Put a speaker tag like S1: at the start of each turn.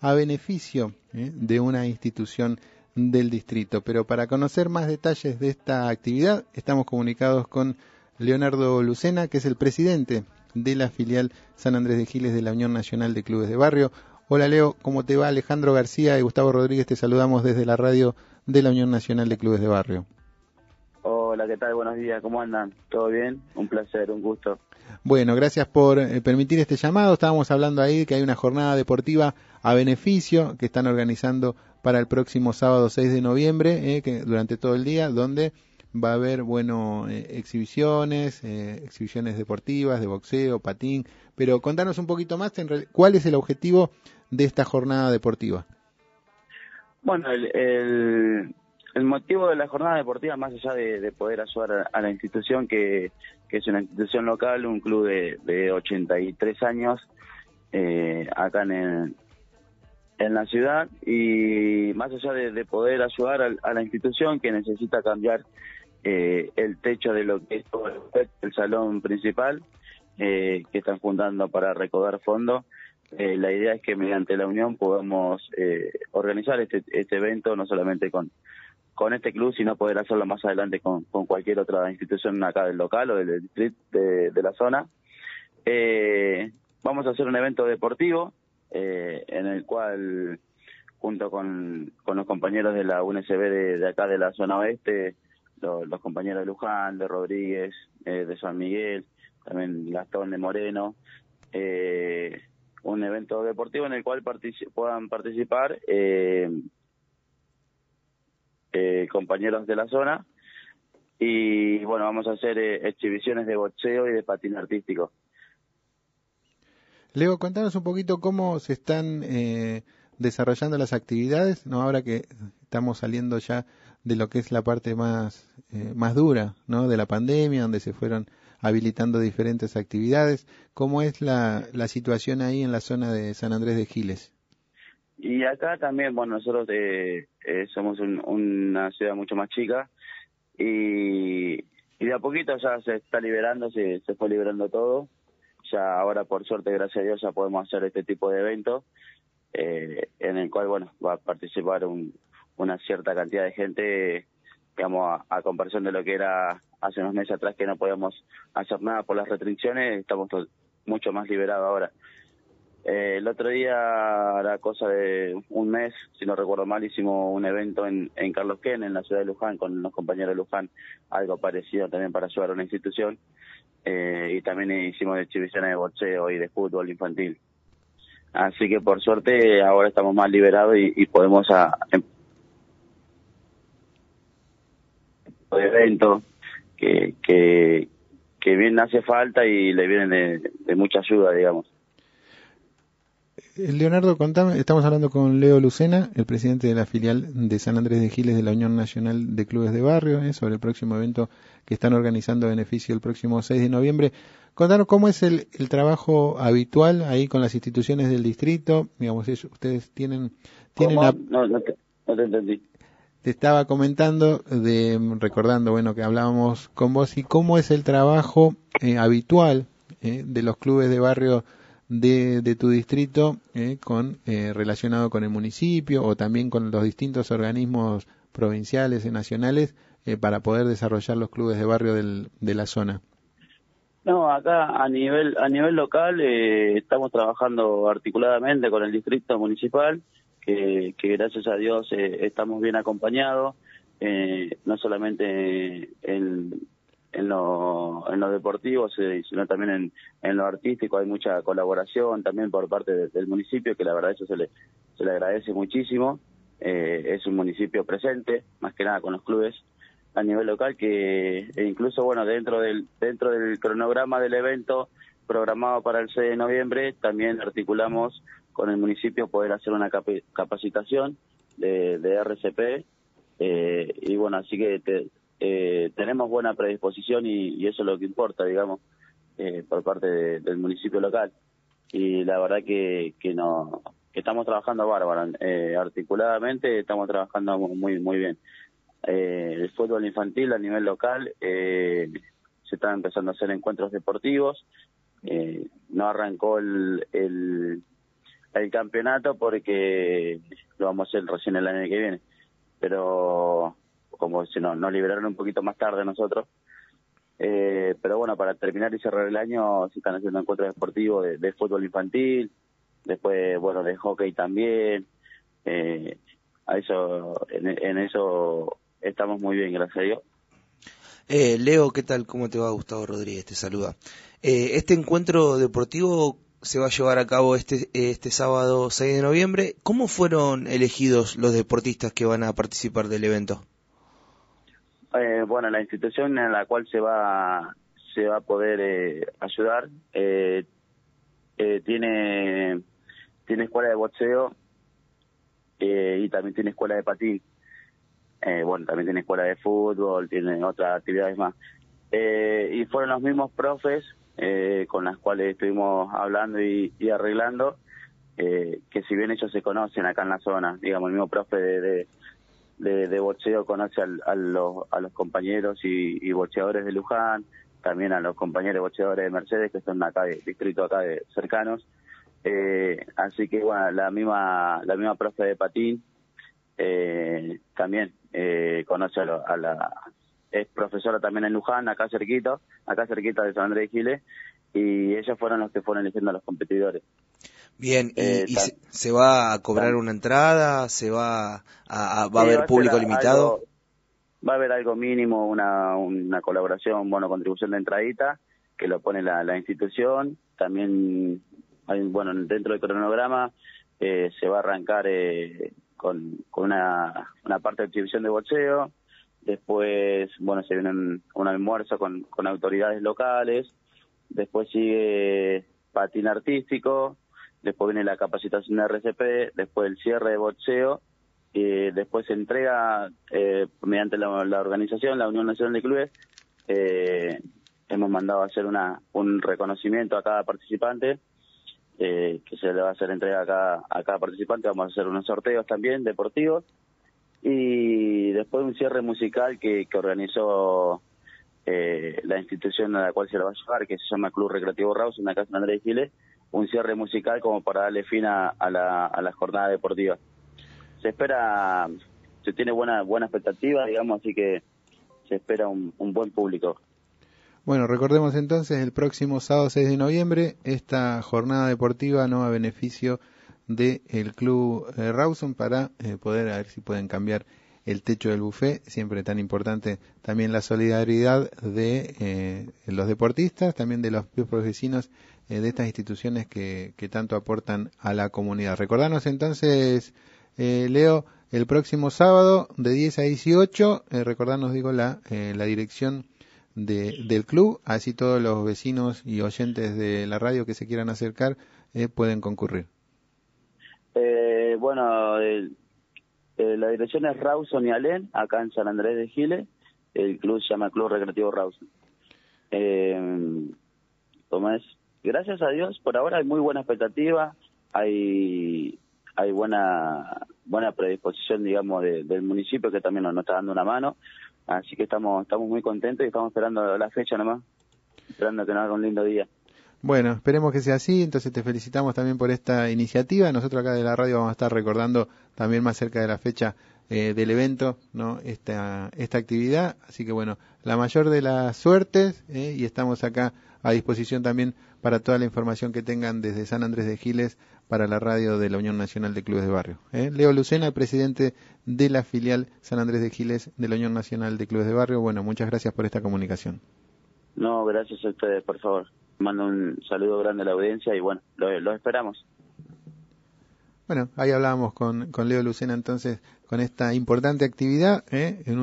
S1: a beneficio de una institución del distrito. Pero para conocer más detalles de esta actividad, estamos comunicados con Leonardo Lucena, que es el presidente de la filial San Andrés de Giles de la Unión Nacional de Clubes de Barrio. Hola Leo, ¿cómo te va? Alejandro García y Gustavo Rodríguez te saludamos desde la radio de la Unión Nacional de Clubes de Barrio.
S2: Hola, ¿qué tal? Buenos días, ¿cómo andan? ¿Todo bien? Un placer, un gusto.
S1: Bueno, gracias por eh, permitir este llamado. Estábamos hablando ahí que hay una jornada deportiva a beneficio que están organizando para el próximo sábado 6 de noviembre, eh, que durante todo el día, donde va a haber, bueno, eh, exhibiciones, exhibiciones deportivas, de boxeo, patín, pero contanos un poquito más, ¿cuál es el objetivo de esta jornada deportiva?
S2: Bueno, el, el motivo de la jornada deportiva, más allá de, poder ayudar a, la institución, que, es una institución local, un club de, de 83 años, eh, acá en, en la ciudad, y más allá de, poder ayudar a, la institución que necesita cambiar eh, el techo de lo que es el salón principal, eh, que están juntando para recaudar fondos, la idea es que mediante la unión podamos organizar este, este evento no solamente con, con este club, sino poder hacerlo más adelante con, cualquier otra institución acá del local o del distrito de, la zona. Eh, vamos a hacer un evento deportivo eh, en el cual, junto con, los compañeros de la UNSB de, acá de la zona oeste, los compañeros de Luján, de Rodríguez, eh, de San Miguel, también Gastón de Moreno, un evento deportivo en el cual puedan participar eh, compañeros de la zona. Y bueno, vamos a hacer eh, exhibiciones de boxeo y de patín artístico.
S1: Leo, contanos un poquito cómo se están eh, desarrollando las actividades, ¿no? ahora que estamos saliendo ya de lo que es la parte más, más dura ¿no? de la pandemia, donde se fueron habilitando diferentes actividades. ¿Cómo es la, la situación ahí en la zona de San Andrés de Giles?
S2: Y acá también, bueno, nosotros eh, eh, somos una ciudad mucho más chica y, y, de a poquito ya se está liberando, se, se fue liberando todo. Ya ahora, por suerte, gracias a Dios, ya podemos hacer este tipo de eventos eh, en el cual, bueno, va a participar una cierta cantidad de gente, digamos, a, comparación de lo que era hace unos meses atrás que no podíamos hacer nada por las restricciones, estamos mucho más liberados ahora. Eh, el otro día, la cosa de un mes, si no recuerdo mal, hicimos un evento en, Carlos Ken, en la ciudad de Luján, con los compañeros de Luján, algo parecido también para ayudar a una institución. Eh, y también hicimos exhibiciones de boxeo y de fútbol infantil. Así que por suerte ahora estamos más liberados y, podemos a, em, de evento que, que, que bien hace falta y le vienen de mucha ayuda, digamos.
S1: Eh, Leonardo, contame, estamos hablando con Leo Lucena, el presidente de la filial de San Andrés de Giles de la Unión Nacional de Clubes de Barrio, eh, sobre el próximo evento que están organizando a beneficio el próximo 6 de noviembre. Contanos cómo es el, trabajo habitual ahí con las instituciones del distrito. Digamos, ustedes tienen... tienen
S2: no, no, te, entendí.
S1: Te estaba comentando, de, recordando, bueno, que hablábamos con vos y cómo es el trabajo eh, habitual de los clubes de barrio de, de tu distrito eh, con eh, relacionado con el municipio o también con los distintos organismos provinciales y nacionales eh, para poder desarrollar los clubes de barrio del, de la zona.
S2: No, acá a nivel a nivel local estamos trabajando articuladamente con el distrito municipal, que, gracias a Dios estamos bien acompañados, no solamente en, en lo, en lo deportivo, sino también en, en lo artístico. Hay mucha colaboración también por parte del municipio, que la verdad eso se le, se le agradece muchísimo. Eh, es un municipio presente, más que nada con los clubes a nivel local, que e incluso, bueno, dentro del, dentro del cronograma del evento programado para el 6 de noviembre, también articulamos con el municipio poder hacer una capacitación de, de RCP. Eh, y bueno, así que te, eh, tenemos buena predisposición y, eso es lo que importa, digamos, eh, por parte del municipio local. Y la verdad que, no estamos trabajando bárbaro, eh, articuladamente estamos trabajando muy muy bien. Eh, el fútbol infantil a nivel local se están empezando a hacer encuentros deportivos. no arrancó el, el el campeonato porque lo vamos a hacer recién el año que viene. Pero como si no, nos liberaron un poquito más tarde nosotros. Eh, pero bueno, para terminar y cerrar el año se están haciendo encuentros deportivos de, fútbol infantil, después, bueno, de hockey también. Eh, a eso, en, eso estamos muy bien, gracias a Dios.
S3: Eh, Leo, ¿qué tal? ¿Cómo te va? Gustavo Rodríguez te saluda. Eh, este encuentro deportivo se va a llevar a cabo este, este sábado 6 de noviembre. ¿Cómo fueron elegidos los deportistas que van a participar del evento?
S2: Eh, bueno, la institución en la cual se va se va a poder eh, ayudar eh, eh, tiene tiene escuela de boxeo y también tiene escuela de patín. bueno, también tiene escuela de fútbol, tiene otras actividades más. y fueron los mismos profes con las cuales estuvimos hablando y, arreglando, que si bien ellos se conocen acá en la zona, digamos, el mismo profe de de, de boxeo conoce a, los, a los compañeros y, y, boxeadores de Luján, también a los compañeros boxeadores de Mercedes que son acá de distrito acá de cercanos. Eh, así que bueno, la misma la misma profe de patín eh, también eh, conoce a, a, la es profesora también en Luján, acá cerquito, acá cerquita de San Andrés de Giles, y ellos fueron los que fueron eligiendo a los competidores.
S3: Bien, ¿y, eh, se, va a cobrar una entrada? ¿Se va a, va a haber público limitado?
S2: va a haber algo mínimo, una, una colaboración, bueno, contribución de entradita, que lo pone la, la institución. También, hay, bueno, dentro del cronograma eh, se va a arrancar eh, con, con una, una parte de exhibición de boxeo. Después, bueno, se viene un, un almuerzo con, con autoridades locales. Después sigue patín artístico, después viene la capacitación de RCP, después el cierre de boxeo, y después se entrega eh, mediante la, organización, la Unión Nacional de Clubes, eh, hemos mandado a hacer una, un reconocimiento a cada participante, eh, que se le va a hacer entrega a cada, a cada participante, vamos a hacer unos sorteos también deportivos, y después un cierre musical que, que organizó la institución a la cual se lo va a llevar, que se llama Club Recreativo Raus, en la casa de Andrés Giles, un cierre musical como para darle fin a, la, a la jornada deportiva. Se espera, se tiene buena, buena expectativa, digamos, así que se espera un, buen público.
S1: Bueno, recordemos entonces el próximo sábado 6 de noviembre esta jornada deportiva no a beneficio del el club eh, Rawson para eh, poder a ver si pueden cambiar el techo del buffet, siempre tan importante también la solidaridad de eh, los deportistas, también de los propios vecinos eh, de estas instituciones que, que, tanto aportan a la comunidad. Recordanos entonces, eh, Leo, el próximo sábado de 10 a 18, eh, recordanos, digo, la, eh, la dirección de, del club, así todos los vecinos y oyentes de la radio que se quieran acercar pueden concurrir.
S2: bueno, la dirección es Rawson y Alén, acá en San Andrés de Giles. El club se llama Club Recreativo Rawson. Eh, gracias a Dios, por ahora hay muy buena expectativa, hay hay buena buena predisposición, digamos, del municipio que también nos, está dando una mano, así que estamos estamos muy contentos y estamos esperando la fecha nomás, esperando que nos haga un lindo día.
S1: Bueno, esperemos que sea así, entonces te felicitamos también por esta iniciativa. Nosotros acá de la radio vamos a estar recordando también más cerca de la fecha eh, del evento, ¿no? Esta, esta actividad. Así que bueno, la mayor de las suertes eh, y estamos acá a disposición también para toda la información que tengan desde San Andrés de Giles para la radio de la Unión Nacional de Clubes de Barrio. ¿eh? Leo Lucena, presidente de la filial San Andrés de Giles de la Unión Nacional de Clubes de Barrio. Bueno, muchas gracias por esta comunicación.
S2: No, gracias a ustedes, por favor. Mando un saludo grande a la audiencia y bueno, los esperamos.
S1: Bueno, ahí hablábamos con, con Leo Lucena entonces con esta importante actividad ¿eh? en un